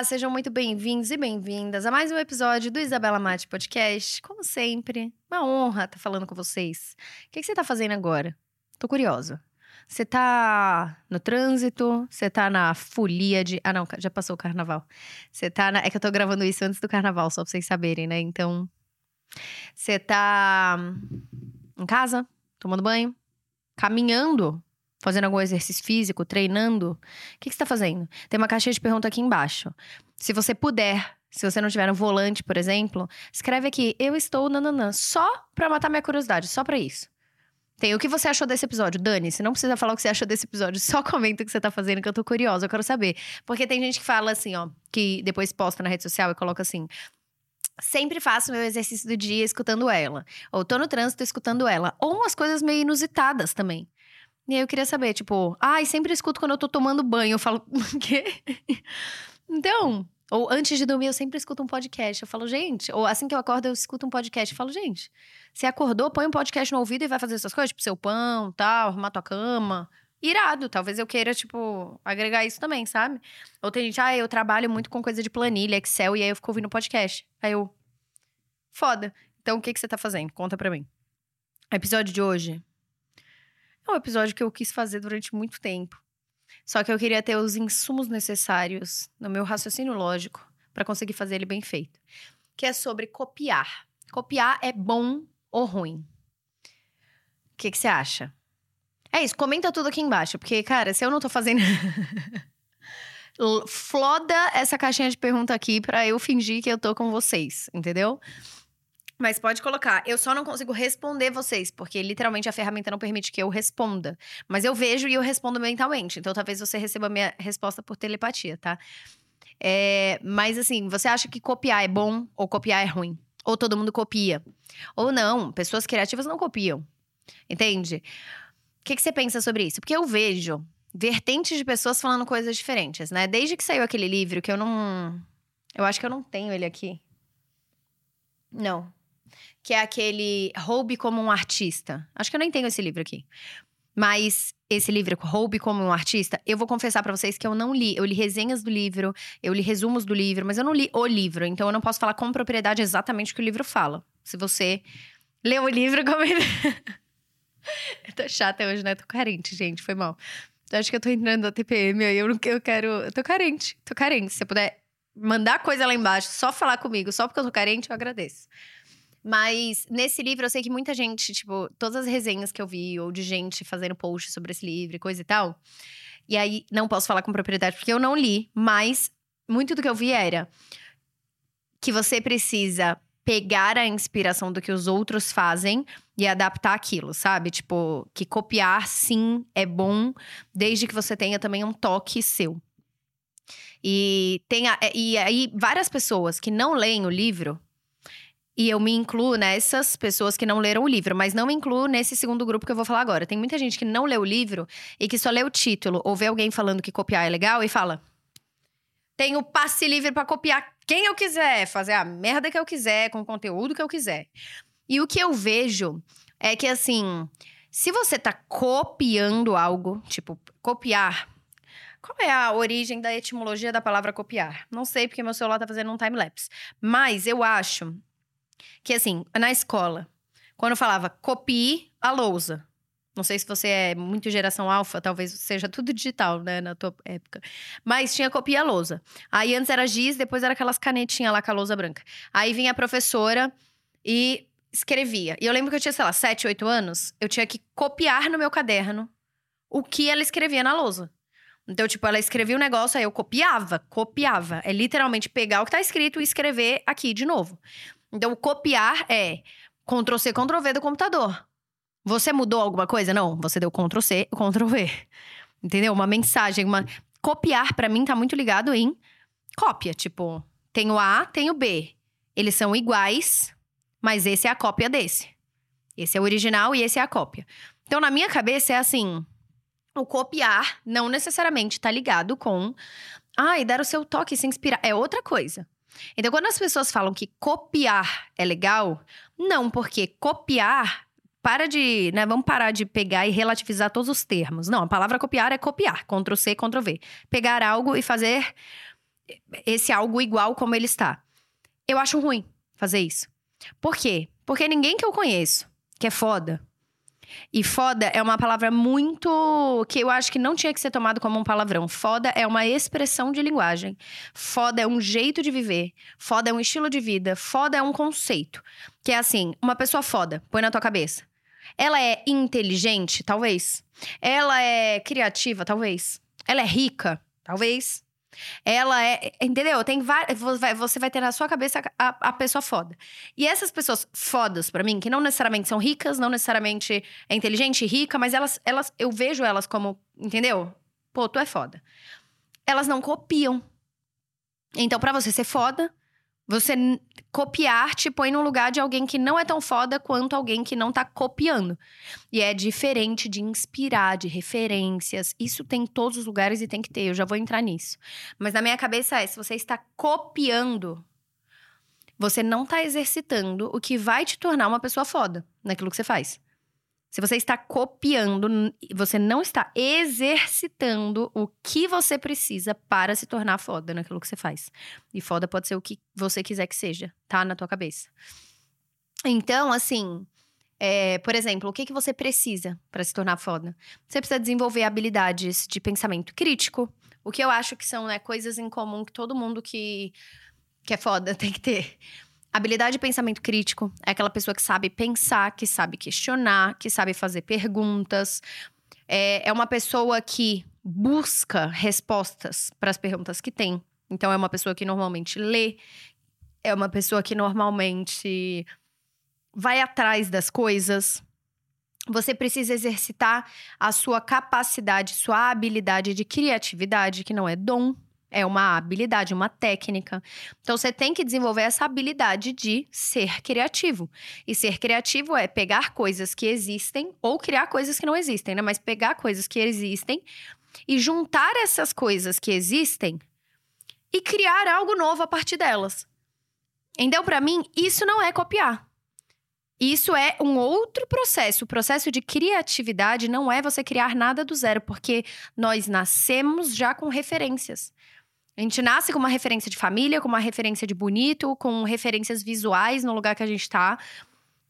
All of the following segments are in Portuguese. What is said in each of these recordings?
Olá, sejam muito bem-vindos e bem-vindas a mais um episódio do Isabela Mate Podcast. Como sempre, uma honra estar falando com vocês. O que, que você está fazendo agora? Tô curiosa. Você tá no trânsito? Você tá na folia de. Ah, não, já passou o carnaval. Você tá na. É que eu tô gravando isso antes do carnaval, só pra vocês saberem, né? Então. Você tá em casa, tomando banho, caminhando fazendo algum exercício físico, treinando, o que, que você está fazendo? Tem uma caixinha de pergunta aqui embaixo. Se você puder, se você não tiver no volante, por exemplo, escreve aqui: Eu estou nananã, só para matar minha curiosidade, só para isso. Tem o que você achou desse episódio? Dani, você não precisa falar o que você achou desse episódio, só comenta o que você tá fazendo, que eu tô curiosa, eu quero saber. Porque tem gente que fala assim, ó, que depois posta na rede social e coloca assim: Sempre faço meu exercício do dia escutando ela. Ou tô no trânsito escutando ela. Ou umas coisas meio inusitadas também. E aí eu queria saber, tipo, ai, ah, sempre escuto quando eu tô tomando banho. Eu falo, quê? então, ou antes de dormir, eu sempre escuto um podcast. Eu falo, gente, ou assim que eu acordo, eu escuto um podcast. Eu falo, gente, você acordou, põe um podcast no ouvido e vai fazer essas coisas, tipo, seu pão, tal, arrumar tua cama. Irado, talvez eu queira, tipo, agregar isso também, sabe? Ou tem gente, ah, eu trabalho muito com coisa de planilha, Excel, e aí eu fico ouvindo podcast. Aí eu, foda. Então, o que, que você tá fazendo? Conta pra mim. Episódio de hoje é um episódio que eu quis fazer durante muito tempo. Só que eu queria ter os insumos necessários no meu raciocínio lógico para conseguir fazer ele bem feito. Que é sobre copiar. Copiar é bom ou ruim? O que, você acha? É isso, comenta tudo aqui embaixo, porque, cara, se eu não tô fazendo. Floda essa caixinha de pergunta aqui para eu fingir que eu tô com vocês, entendeu? Mas pode colocar. Eu só não consigo responder vocês, porque literalmente a ferramenta não permite que eu responda. Mas eu vejo e eu respondo mentalmente. Então talvez você receba minha resposta por telepatia, tá? É, mas assim, você acha que copiar é bom ou copiar é ruim? Ou todo mundo copia? Ou não, pessoas criativas não copiam. Entende? O que, que você pensa sobre isso? Porque eu vejo vertentes de pessoas falando coisas diferentes, né? Desde que saiu aquele livro que eu não. Eu acho que eu não tenho ele aqui. Não, que é aquele Roube como um Artista. Acho que eu nem tenho esse livro aqui. Mas esse livro, Roube como um Artista, eu vou confessar para vocês que eu não li. Eu li resenhas do livro, eu li resumos do livro, mas eu não li o livro. Então eu não posso falar com propriedade exatamente o que o livro fala. Se você leu o livro, comenta. eu tô chata hoje, né? Tô carente, gente. Foi mal. Eu acho que eu tô entrando na TPM aí. Eu, não, eu quero. Eu tô carente. Tô carente. Se você puder mandar coisa lá embaixo, só falar comigo, só porque eu tô carente, eu agradeço. Mas nesse livro eu sei que muita gente, tipo, todas as resenhas que eu vi, ou de gente fazendo post sobre esse livro e coisa e tal. E aí, não posso falar com propriedade porque eu não li, mas muito do que eu vi era que você precisa pegar a inspiração do que os outros fazem e adaptar aquilo, sabe? Tipo, que copiar sim é bom, desde que você tenha também um toque seu. E tem a, e aí várias pessoas que não leem o livro e eu me incluo nessas pessoas que não leram o livro, mas não me incluo nesse segundo grupo que eu vou falar agora. Tem muita gente que não lê o livro e que só lê o título ou vê alguém falando que copiar é legal e fala: tenho passe livre para copiar quem eu quiser, fazer a merda que eu quiser, com o conteúdo que eu quiser. E o que eu vejo é que, assim, se você tá copiando algo, tipo, copiar. Qual é a origem da etimologia da palavra copiar? Não sei, porque meu celular tá fazendo um time-lapse. Mas eu acho que assim, na escola, quando eu falava copie a lousa. Não sei se você é muito geração alfa, talvez seja tudo digital, né, na tua época. Mas tinha copia a lousa. Aí antes era giz, depois era aquelas canetinhas lá com a lousa branca. Aí vinha a professora e escrevia. E eu lembro que eu tinha, sei lá, 7, 8 anos. Eu tinha que copiar no meu caderno o que ela escrevia na lousa. Então, tipo, ela escrevia um negócio, aí eu copiava, copiava. É literalmente pegar o que tá escrito e escrever aqui de novo. Então, copiar é Ctrl C, Ctrl V do computador. Você mudou alguma coisa? Não, você deu Ctrl C, Ctrl V. Entendeu? Uma mensagem, uma copiar para mim tá muito ligado em cópia, tipo, tem o A, tem o B. Eles são iguais, mas esse é a cópia desse. Esse é o original e esse é a cópia. Então, na minha cabeça é assim, o copiar não necessariamente tá ligado com ah, e dar o seu toque, se inspirar. É outra coisa. Então, quando as pessoas falam que copiar é legal, não, porque copiar para de, né, vamos parar de pegar e relativizar todos os termos. Não, a palavra copiar é copiar, Ctrl C, Ctrl V. Pegar algo e fazer esse algo igual como ele está. Eu acho ruim fazer isso. Por quê? Porque ninguém que eu conheço que é foda. E foda é uma palavra muito. que eu acho que não tinha que ser tomado como um palavrão. Foda é uma expressão de linguagem. Foda é um jeito de viver. Foda é um estilo de vida. Foda é um conceito. Que é assim: uma pessoa foda, põe na tua cabeça. Ela é inteligente? Talvez. Ela é criativa? Talvez. Ela é rica? Talvez. Ela é. Entendeu? Tem várias. Você vai ter na sua cabeça a, a pessoa foda. E essas pessoas fodas, para mim, que não necessariamente são ricas, não necessariamente é inteligente e rica, mas elas, elas. Eu vejo elas como. Entendeu? Pô, tu é foda. Elas não copiam. Então, para você ser foda, você copiar te põe no lugar de alguém que não é tão foda quanto alguém que não tá copiando. E é diferente de inspirar, de referências. Isso tem em todos os lugares e tem que ter. Eu já vou entrar nisso. Mas na minha cabeça é: se você está copiando, você não tá exercitando o que vai te tornar uma pessoa foda naquilo que você faz. Se você está copiando, você não está exercitando o que você precisa para se tornar foda naquilo que você faz. E foda pode ser o que você quiser que seja, tá? Na tua cabeça. Então, assim, é, por exemplo, o que, que você precisa para se tornar foda? Você precisa desenvolver habilidades de pensamento crítico, o que eu acho que são né, coisas em comum que todo mundo que, que é foda tem que ter. Habilidade de pensamento crítico é aquela pessoa que sabe pensar, que sabe questionar, que sabe fazer perguntas. É, é uma pessoa que busca respostas para as perguntas que tem. Então, é uma pessoa que normalmente lê, é uma pessoa que normalmente vai atrás das coisas. Você precisa exercitar a sua capacidade, sua habilidade de criatividade, que não é dom, é uma habilidade, uma técnica. Então você tem que desenvolver essa habilidade de ser criativo. E ser criativo é pegar coisas que existem ou criar coisas que não existem, né? Mas pegar coisas que existem e juntar essas coisas que existem e criar algo novo a partir delas. Então, para mim, isso não é copiar. Isso é um outro processo. O processo de criatividade não é você criar nada do zero, porque nós nascemos já com referências. A gente nasce com uma referência de família, com uma referência de bonito, com referências visuais no lugar que a gente está,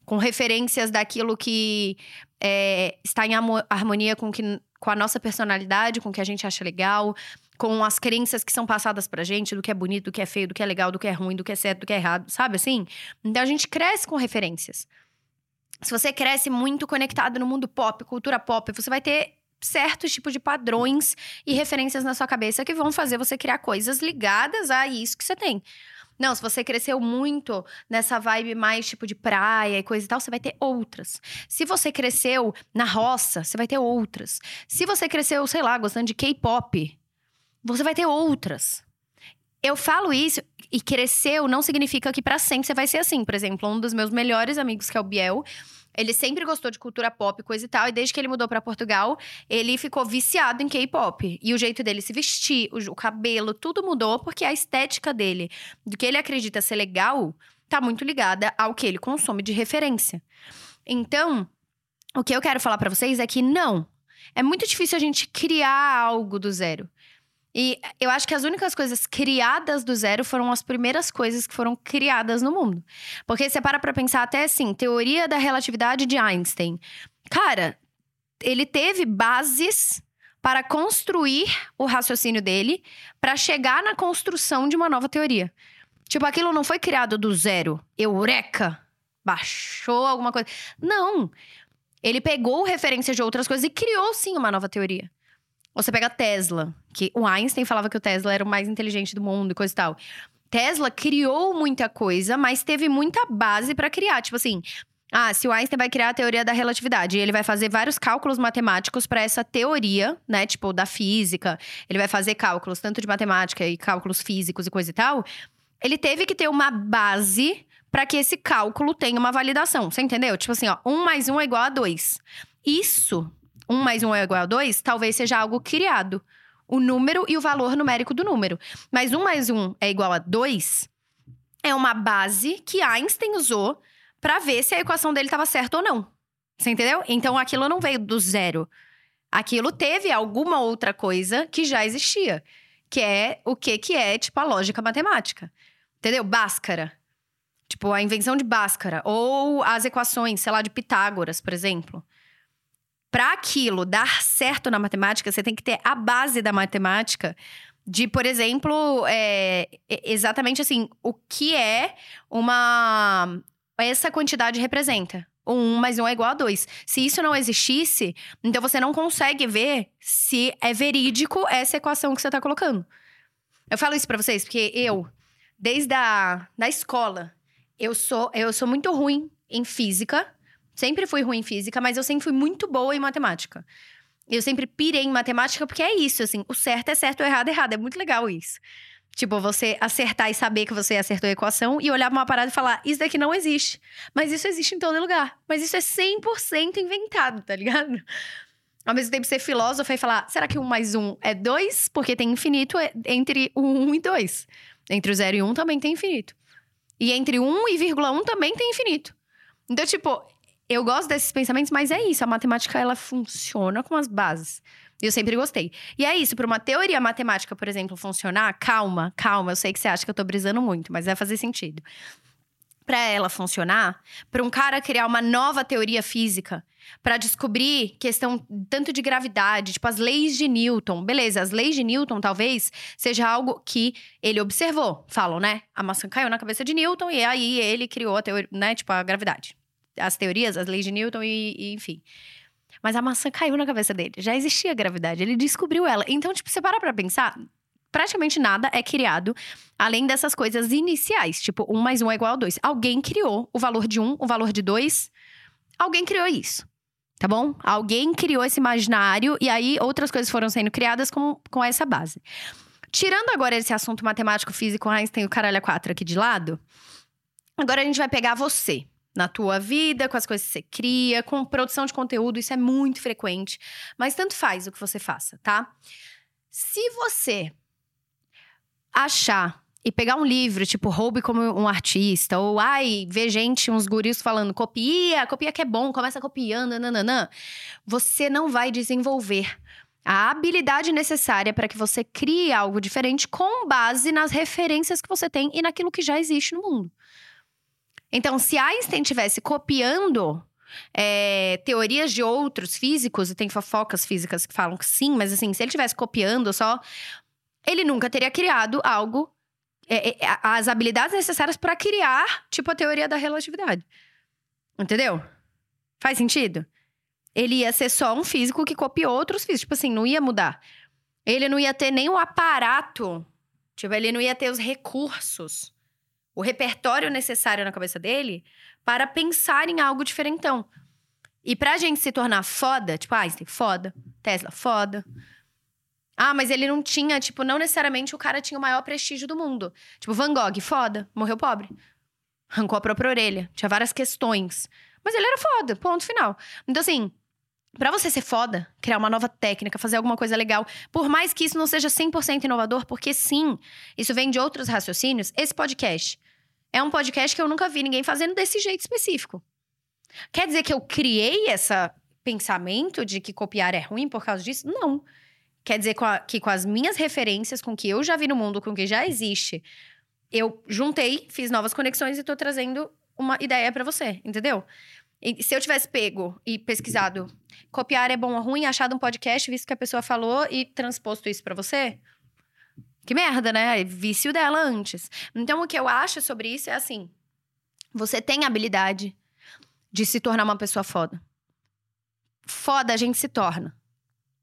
com referências daquilo que é, está em harmonia com, que, com a nossa personalidade, com o que a gente acha legal, com as crenças que são passadas pra gente, do que é bonito, do que é feio, do que é legal, do que é ruim, do que é certo, do que é errado, sabe assim? Então a gente cresce com referências. Se você cresce muito conectado no mundo pop, cultura pop, você vai ter certos tipos de padrões e referências na sua cabeça que vão fazer você criar coisas ligadas a isso que você tem. Não, se você cresceu muito nessa vibe mais tipo de praia e coisa e tal, você vai ter outras. Se você cresceu na roça, você vai ter outras. Se você cresceu, sei lá, gostando de K-pop, você vai ter outras. Eu falo isso e cresceu não significa que para sempre você vai ser assim. Por exemplo, um dos meus melhores amigos, que é o Biel, ele sempre gostou de cultura pop, coisa e tal, e desde que ele mudou para Portugal, ele ficou viciado em K-pop. E o jeito dele se vestir, o, o, cabelo, tudo mudou porque a estética dele, do que ele acredita ser legal, tá muito ligada ao que ele consome de referência. Então, o que eu quero falar para vocês é que não, é muito difícil a gente criar algo do zero. E eu acho que as únicas coisas criadas do zero foram as primeiras coisas que foram criadas no mundo. Porque você para pra pensar até assim, teoria da relatividade de Einstein. Cara, ele teve bases para construir o raciocínio dele para chegar na construção de uma nova teoria. Tipo, aquilo não foi criado do zero. Eureka! Baixou alguma coisa. Não. Ele pegou referência de outras coisas e criou sim uma nova teoria. Você pega Tesla, que o Einstein falava que o Tesla era o mais inteligente do mundo e coisa e tal. Tesla criou muita coisa, mas teve muita base para criar. Tipo assim, ah, se o Einstein vai criar a teoria da relatividade, ele vai fazer vários cálculos matemáticos para essa teoria, né? Tipo, da física. Ele vai fazer cálculos tanto de matemática e cálculos físicos e coisa e tal. Ele teve que ter uma base para que esse cálculo tenha uma validação. Você entendeu? Tipo assim, ó, um mais um é igual a dois. Isso 1 mais 1 é igual a 2, talvez seja algo criado. O número e o valor numérico do número. Mas 1 mais 1 é igual a 2 é uma base que Einstein usou para ver se a equação dele estava certa ou não. Você entendeu? Então aquilo não veio do zero. Aquilo teve alguma outra coisa que já existia. que é o que que é, tipo, a lógica matemática. Entendeu? Bhaskara. Tipo, a invenção de Bhaskara. Ou as equações, sei lá, de Pitágoras, por exemplo. Para aquilo dar certo na matemática, você tem que ter a base da matemática de, por exemplo, é, exatamente assim, o que é uma. Essa quantidade representa. 1 mais 1 é igual a 2. Se isso não existisse, então você não consegue ver se é verídico essa equação que você está colocando. Eu falo isso para vocês porque eu, desde a da escola, eu sou, eu sou muito ruim em física. Sempre fui ruim em física, mas eu sempre fui muito boa em matemática. Eu sempre pirei em matemática porque é isso, assim, o certo é certo, o errado é errado. É muito legal isso. Tipo, você acertar e saber que você acertou a equação e olhar pra uma parada e falar: Isso daqui não existe. Mas isso existe em todo lugar. Mas isso é 100% inventado, tá ligado? Ao mesmo tempo, ser filósofo e falar: será que um mais um é dois? Porque tem infinito entre o um e dois. Entre o zero e um também tem infinito. E entre um e vírgula um também tem infinito. Então, tipo, eu gosto desses pensamentos, mas é isso. A matemática, ela funciona com as bases. Eu sempre gostei. E é isso, para uma teoria matemática, por exemplo, funcionar, calma, calma, eu sei que você acha que eu tô brisando muito, mas vai fazer sentido. Para ela funcionar, para um cara criar uma nova teoria física, para descobrir questão tanto de gravidade, tipo as leis de Newton. Beleza, as leis de Newton talvez seja algo que ele observou. Falam, né? A maçã caiu na cabeça de Newton e aí ele criou a teoria, né, tipo a gravidade as teorias, as leis de Newton e, e, enfim. Mas a maçã caiu na cabeça dele. Já existia gravidade, ele descobriu ela. Então, tipo, você para pra pensar, praticamente nada é criado além dessas coisas iniciais, tipo, um mais um é igual a dois. Alguém criou o valor de um, o valor de dois. Alguém criou isso. Tá bom? Alguém criou esse imaginário e aí outras coisas foram sendo criadas com, com essa base. Tirando agora esse assunto matemático, físico, Einstein e o caralho a quatro aqui de lado, agora a gente vai pegar você na tua vida, com as coisas que você cria, com produção de conteúdo, isso é muito frequente, mas tanto faz o que você faça, tá? Se você achar e pegar um livro, tipo, roube como um artista, ou ai, ver gente, uns guris falando, copia, copia que é bom, começa copiando, nananã, você não vai desenvolver a habilidade necessária para que você crie algo diferente com base nas referências que você tem e naquilo que já existe no mundo. Então, se Einstein estivesse copiando é, teorias de outros físicos, e tem fofocas físicas que falam que sim, mas assim, se ele estivesse copiando só, ele nunca teria criado algo, é, é, as habilidades necessárias para criar, tipo, a teoria da relatividade. Entendeu? Faz sentido? Ele ia ser só um físico que copiou outros físicos. Tipo assim, não ia mudar. Ele não ia ter nem o aparato. Tipo, ele não ia ter os recursos o repertório necessário na cabeça dele para pensar em algo diferentão. E pra gente se tornar foda, tipo, Einstein, foda, Tesla, foda. Ah, mas ele não tinha, tipo, não necessariamente o cara tinha o maior prestígio do mundo. Tipo, Van Gogh, foda, morreu pobre. Arrancou a própria orelha, tinha várias questões. Mas ele era foda, ponto final. Então, assim, para você ser foda, criar uma nova técnica, fazer alguma coisa legal, por mais que isso não seja 100% inovador, porque sim, isso vem de outros raciocínios, esse podcast é um podcast que eu nunca vi ninguém fazendo desse jeito específico. Quer dizer que eu criei esse pensamento de que copiar é ruim por causa disso? Não. Quer dizer que com as minhas referências, com o que eu já vi no mundo, com o que já existe, eu juntei, fiz novas conexões e tô trazendo uma ideia para você, entendeu? E se eu tivesse pego e pesquisado copiar é bom ou ruim, achado um podcast, visto que a pessoa falou e transposto isso para você, que merda, né? Vício dela antes. Então, o que eu acho sobre isso é assim: você tem a habilidade de se tornar uma pessoa foda. Foda a gente se torna.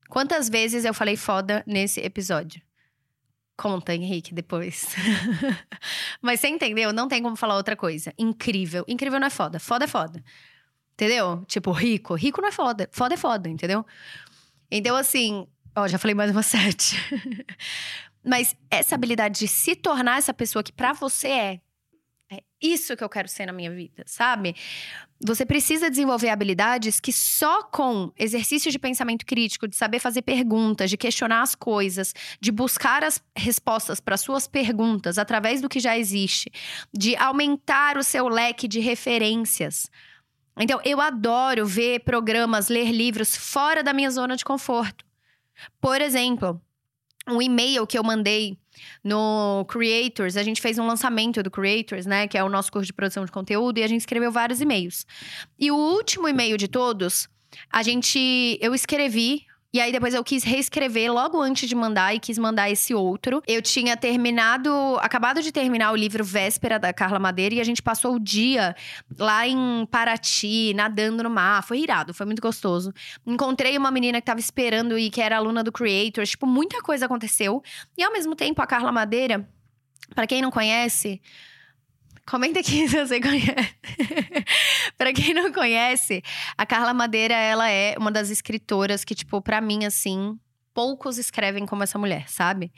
Quantas vezes eu falei foda nesse episódio? Conta, Henrique, depois. Mas você entendeu? Não tem como falar outra coisa. Incrível. Incrível não é foda. Foda é foda. Entendeu? Tipo, rico. Rico não é foda. Foda é foda, entendeu? Então, assim. Ó, já falei mais uma sete. Mas essa habilidade de se tornar essa pessoa que para você é, é isso que eu quero ser na minha vida, sabe? Você precisa desenvolver habilidades que só com exercícios de pensamento crítico, de saber fazer perguntas, de questionar as coisas, de buscar as respostas para suas perguntas através do que já existe, de aumentar o seu leque de referências. Então, eu adoro ver programas, ler livros fora da minha zona de conforto. Por exemplo, um e-mail que eu mandei no Creators. A gente fez um lançamento do Creators, né? Que é o nosso curso de produção de conteúdo, e a gente escreveu vários e-mails. E o último e-mail de todos, a gente. Eu escrevi e aí depois eu quis reescrever logo antes de mandar e quis mandar esse outro. Eu tinha terminado, acabado de terminar o livro Véspera da Carla Madeira e a gente passou o dia lá em Paraty, nadando no mar. Foi irado, foi muito gostoso. Encontrei uma menina que tava esperando e que era aluna do Creator, tipo, muita coisa aconteceu. E ao mesmo tempo a Carla Madeira, para quem não conhece, Comenta aqui se você conhece. para quem não conhece, a Carla Madeira, ela é uma das escritoras que, tipo, para mim, assim, poucos escrevem como essa mulher, sabe?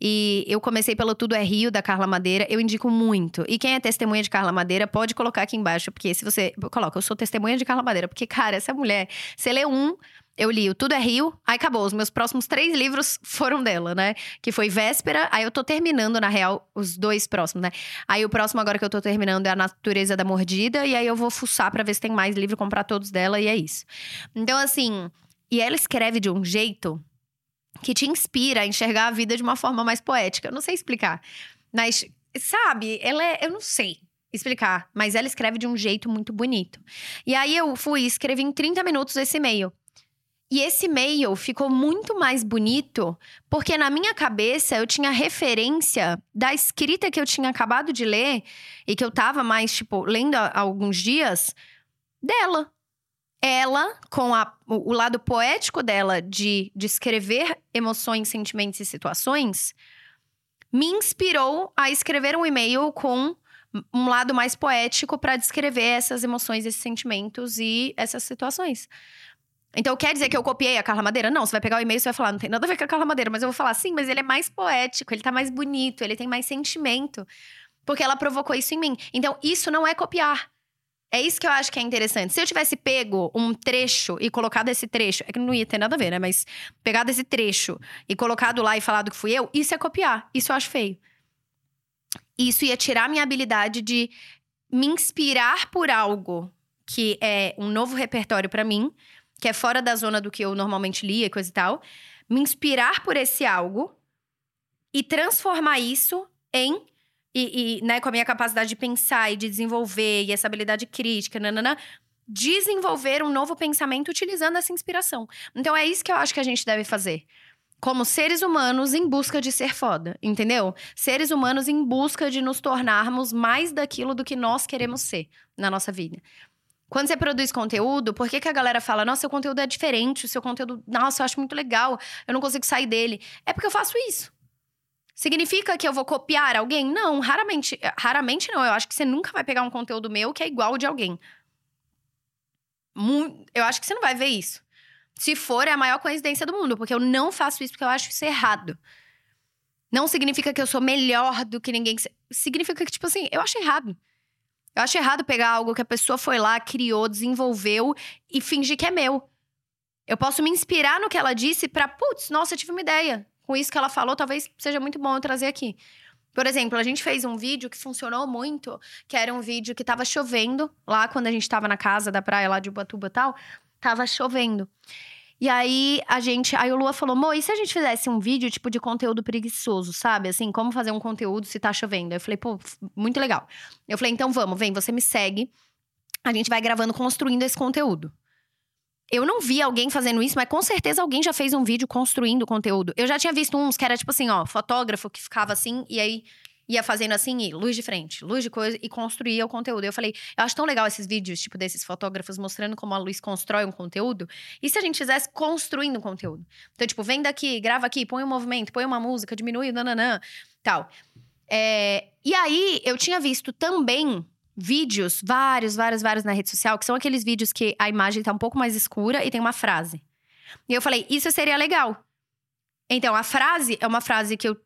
E eu comecei pelo Tudo é Rio, da Carla Madeira, eu indico muito. E quem é testemunha de Carla Madeira, pode colocar aqui embaixo, porque se você. Coloca, eu sou testemunha de Carla Madeira, porque, cara, essa mulher, você lê um, eu li o Tudo é Rio, aí acabou. Os meus próximos três livros foram dela, né? Que foi Véspera, aí eu tô terminando, na real, os dois próximos, né? Aí o próximo agora que eu tô terminando é A Natureza da Mordida, e aí eu vou fuçar para ver se tem mais livro, comprar todos dela, e é isso. Então, assim, e ela escreve de um jeito que te inspira a enxergar a vida de uma forma mais poética. Eu não sei explicar, mas, sabe, ela é. Eu não sei explicar, mas ela escreve de um jeito muito bonito. E aí eu fui escrevi em 30 minutos esse e-mail. E esse e-mail ficou muito mais bonito, porque na minha cabeça eu tinha referência da escrita que eu tinha acabado de ler e que eu tava mais, tipo, lendo há alguns dias, dela. Ela, com a, o lado poético dela de descrever emoções, sentimentos e situações, me inspirou a escrever um e-mail com um lado mais poético para descrever essas emoções, esses sentimentos e essas situações. Então quer dizer que eu copiei a Carla Madeira? Não, você vai pegar o e-mail e vai falar, não tem nada a ver com a Carla Madeira, mas eu vou falar, sim, mas ele é mais poético, ele tá mais bonito, ele tem mais sentimento. Porque ela provocou isso em mim. Então, isso não é copiar. É isso que eu acho que é interessante. Se eu tivesse pego um trecho e colocado esse trecho, é que não ia ter nada a ver, né? Mas pegado esse trecho e colocado lá e falado que fui eu, isso é copiar. Isso eu acho feio. Isso ia tirar minha habilidade de me inspirar por algo que é um novo repertório para mim, que é fora da zona do que eu normalmente lia e coisa e tal, me inspirar por esse algo e transformar isso em. E, e né, com a minha capacidade de pensar e de desenvolver, e essa habilidade crítica, nanana, desenvolver um novo pensamento utilizando essa inspiração. Então é isso que eu acho que a gente deve fazer. Como seres humanos em busca de ser foda, entendeu? Seres humanos em busca de nos tornarmos mais daquilo do que nós queremos ser na nossa vida. Quando você produz conteúdo, por que, que a galera fala, nossa, seu conteúdo é diferente, o seu conteúdo, nossa, eu acho muito legal, eu não consigo sair dele? É porque eu faço isso. Significa que eu vou copiar alguém? Não, raramente. Raramente não. Eu acho que você nunca vai pegar um conteúdo meu que é igual de alguém. Eu acho que você não vai ver isso. Se for, é a maior coincidência do mundo, porque eu não faço isso porque eu acho isso errado. Não significa que eu sou melhor do que ninguém. Significa que, tipo assim, eu acho errado. Eu acho errado pegar algo que a pessoa foi lá, criou, desenvolveu e fingir que é meu. Eu posso me inspirar no que ela disse para, putz, nossa, eu tive uma ideia. Com isso que ela falou, talvez seja muito bom eu trazer aqui. Por exemplo, a gente fez um vídeo que funcionou muito, que era um vídeo que tava chovendo, lá quando a gente tava na casa da praia lá de Ubatuba e tal, tava chovendo. E aí a gente. Aí o Lua falou: Mo, e se a gente fizesse um vídeo tipo de conteúdo preguiçoso, sabe? Assim, como fazer um conteúdo se tá chovendo? Eu falei, pô, muito legal. Eu falei, então vamos, vem, você me segue. A gente vai gravando, construindo esse conteúdo. Eu não vi alguém fazendo isso, mas com certeza alguém já fez um vídeo construindo conteúdo. Eu já tinha visto uns que era tipo assim, ó, fotógrafo que ficava assim, e aí ia fazendo assim, luz de frente, luz de coisa, e construía o conteúdo. Eu falei, eu acho tão legal esses vídeos, tipo, desses fotógrafos mostrando como a luz constrói um conteúdo. E se a gente fizesse construindo um conteúdo? Então, tipo, vem daqui, grava aqui, põe um movimento, põe uma música, diminui, nananã, tal. É, e aí, eu tinha visto também vídeos, vários, vários, vários na rede social, que são aqueles vídeos que a imagem tá um pouco mais escura e tem uma frase. E eu falei, isso seria legal. Então, a frase é uma frase que eu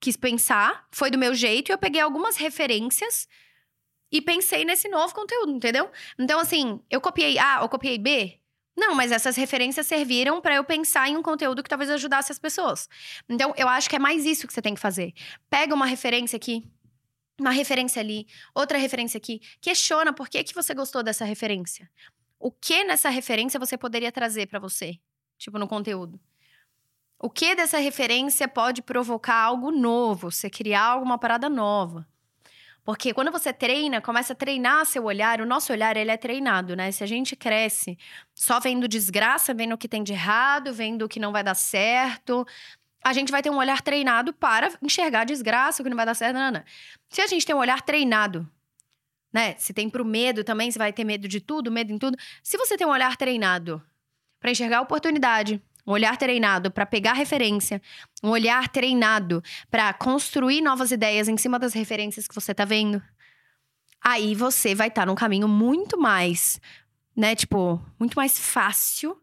quis pensar, foi do meu jeito, e eu peguei algumas referências e pensei nesse novo conteúdo, entendeu? Então, assim, eu copiei A ou copiei B? Não, mas essas referências serviram para eu pensar em um conteúdo que talvez ajudasse as pessoas. Então, eu acho que é mais isso que você tem que fazer. Pega uma referência aqui, uma referência ali, outra referência aqui. Questiona por que, que você gostou dessa referência. O que nessa referência você poderia trazer para você, tipo, no conteúdo. O que dessa referência pode provocar algo novo, você criar alguma parada nova? Porque quando você treina, começa a treinar seu olhar, o nosso olhar ele é treinado, né? Se a gente cresce só vendo desgraça, vendo o que tem de errado, vendo o que não vai dar certo, a gente vai ter um olhar treinado para enxergar desgraça, o que não vai dar certo, não. Se a gente tem um olhar treinado, né? Se tem pro medo também, você vai ter medo de tudo, medo em tudo. Se você tem um olhar treinado para enxergar oportunidade, um olhar treinado para pegar referência, um olhar treinado para construir novas ideias em cima das referências que você tá vendo. Aí você vai estar tá num caminho muito mais, né, tipo, muito mais fácil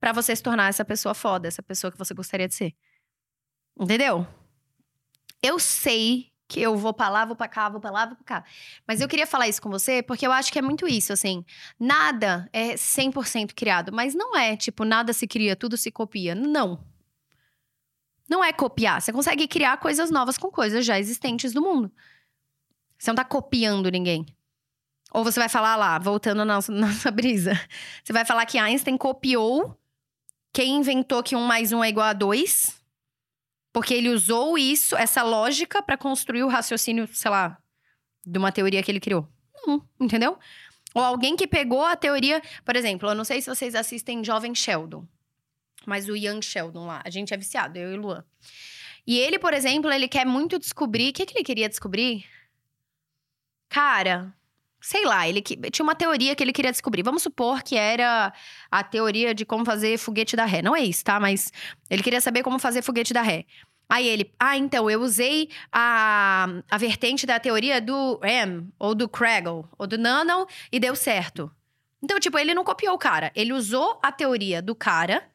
para você se tornar essa pessoa foda, essa pessoa que você gostaria de ser. Entendeu? Eu sei que eu vou pra lá, vou pra cá, vou pra lá, vou pra cá. Mas eu queria falar isso com você porque eu acho que é muito isso, assim. Nada é 100% criado, mas não é, tipo, nada se cria, tudo se copia. Não. Não é copiar. Você consegue criar coisas novas com coisas já existentes do mundo. Você não tá copiando ninguém. Ou você vai falar lá, voltando na nossa, nossa brisa. Você vai falar que Einstein copiou quem inventou que um mais um é igual a dois porque ele usou isso, essa lógica, para construir o raciocínio, sei lá, de uma teoria que ele criou. Não, entendeu? Ou alguém que pegou a teoria. Por exemplo, eu não sei se vocês assistem Jovem Sheldon, mas o Young Sheldon lá, a gente é viciado, eu e Luan. E ele, por exemplo, ele quer muito descobrir. O que, que ele queria descobrir? Cara, sei lá, ele tinha uma teoria que ele queria descobrir. Vamos supor que era a teoria de como fazer foguete da ré. Não é isso, tá? Mas ele queria saber como fazer foguete da ré. Aí ele, ah, então, eu usei a, a vertente da teoria do M, ou do Kregel, ou do Nano, e deu certo. Então, tipo, ele não copiou o cara. Ele usou a teoria do cara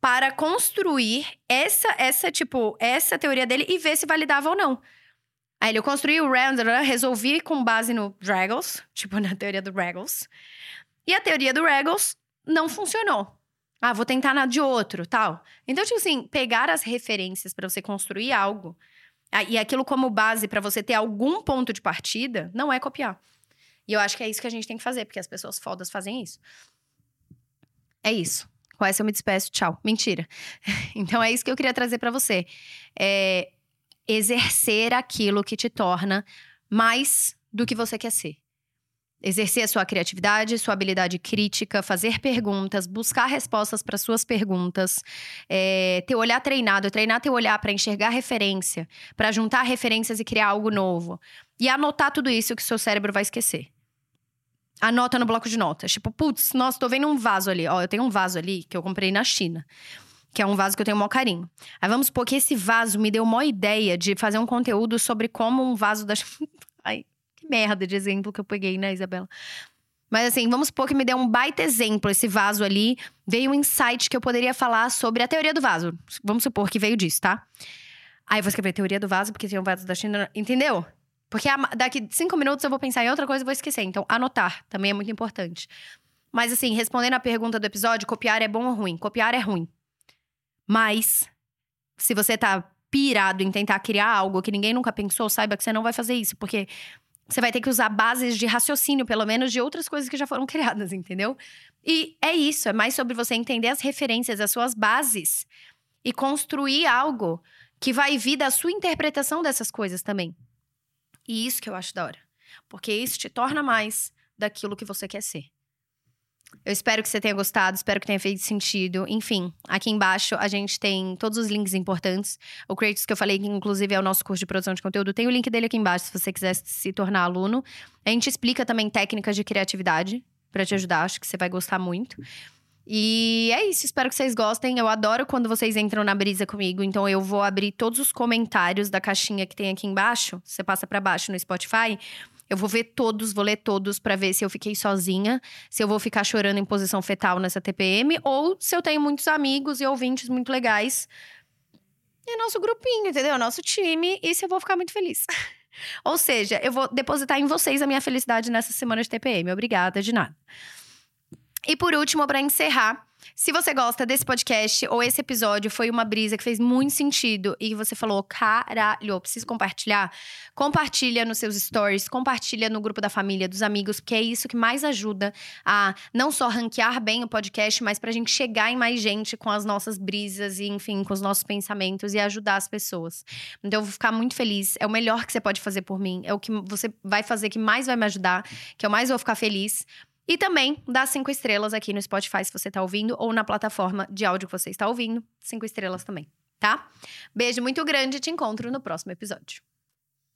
para construir essa, essa, tipo, essa teoria dele e ver se validava ou não. Aí ele construiu o Randall, resolvi com base no Regals, tipo, na teoria do Regals. E a teoria do Regals não funcionou. Ah, vou tentar na de outro, tal. Então, tipo assim, pegar as referências para você construir algo e aquilo como base para você ter algum ponto de partida, não é copiar. E eu acho que é isso que a gente tem que fazer, porque as pessoas fodas fazem isso. É isso. Com essa eu me despeço, tchau. Mentira. Então é isso que eu queria trazer para você. É exercer aquilo que te torna mais do que você quer ser. Exercer a sua criatividade, sua habilidade crítica, fazer perguntas, buscar respostas para suas perguntas, é, ter olhar treinado, treinar teu olhar para enxergar referência, para juntar referências e criar algo novo. E anotar tudo isso que seu cérebro vai esquecer. Anota no bloco de notas. Tipo, putz, nossa, tô vendo um vaso ali. Ó, eu tenho um vaso ali que eu comprei na China que é um vaso que eu tenho o maior carinho. Aí vamos supor que esse vaso me deu uma ideia de fazer um conteúdo sobre como um vaso da. Ai, que merda de exemplo que eu peguei, né, Isabela? Mas assim, vamos supor que me deu um baita exemplo esse vaso ali. Veio um insight que eu poderia falar sobre a teoria do vaso. Vamos supor que veio disso, tá? Aí eu vou escrever teoria do vaso, porque tem um vaso da China. Entendeu? Porque daqui cinco minutos eu vou pensar em outra coisa e vou esquecer. Então, anotar também é muito importante. Mas assim, respondendo a pergunta do episódio, copiar é bom ou ruim? Copiar é ruim. Mas, se você tá pirado em tentar criar algo que ninguém nunca pensou, saiba que você não vai fazer isso, porque você vai ter que usar bases de raciocínio, pelo menos, de outras coisas que já foram criadas, entendeu? E é isso, é mais sobre você entender as referências, as suas bases e construir algo que vai vir da sua interpretação dessas coisas também. E isso que eu acho da hora. Porque isso te torna mais daquilo que você quer ser. Eu espero que você tenha gostado, espero que tenha feito sentido. Enfim, aqui embaixo a gente tem todos os links importantes. O Creators que eu falei, que inclusive é o nosso curso de produção de conteúdo, tem o link dele aqui embaixo se você quiser se tornar aluno. A gente explica também técnicas de criatividade para te ajudar, acho que você vai gostar muito. E é isso, espero que vocês gostem. Eu adoro quando vocês entram na brisa comigo, então eu vou abrir todos os comentários da caixinha que tem aqui embaixo. Você passa para baixo no Spotify eu vou ver todos, vou ler todos para ver se eu fiquei sozinha, se eu vou ficar chorando em posição fetal nessa TPM ou se eu tenho muitos amigos e ouvintes muito legais. E nosso grupinho, entendeu? Nosso time, e se eu vou ficar muito feliz. ou seja, eu vou depositar em vocês a minha felicidade nessa semana de TPM. Obrigada, de nada. E por último, para encerrar, Se você gosta desse podcast ou esse episódio foi uma brisa que fez muito sentido e você falou, caralho, preciso compartilhar, compartilha nos seus stories, compartilha no grupo da família, dos amigos, porque é isso que mais ajuda a não só ranquear bem o podcast, mas pra gente chegar em mais gente com as nossas brisas e, enfim, com os nossos pensamentos e ajudar as pessoas. Então eu vou ficar muito feliz. É o melhor que você pode fazer por mim. É o que você vai fazer que mais vai me ajudar, que eu mais vou ficar feliz. E também dá cinco estrelas aqui no Spotify se você tá ouvindo, ou na plataforma de áudio que você está ouvindo. Cinco estrelas também, tá? Beijo muito grande e te encontro no próximo episódio.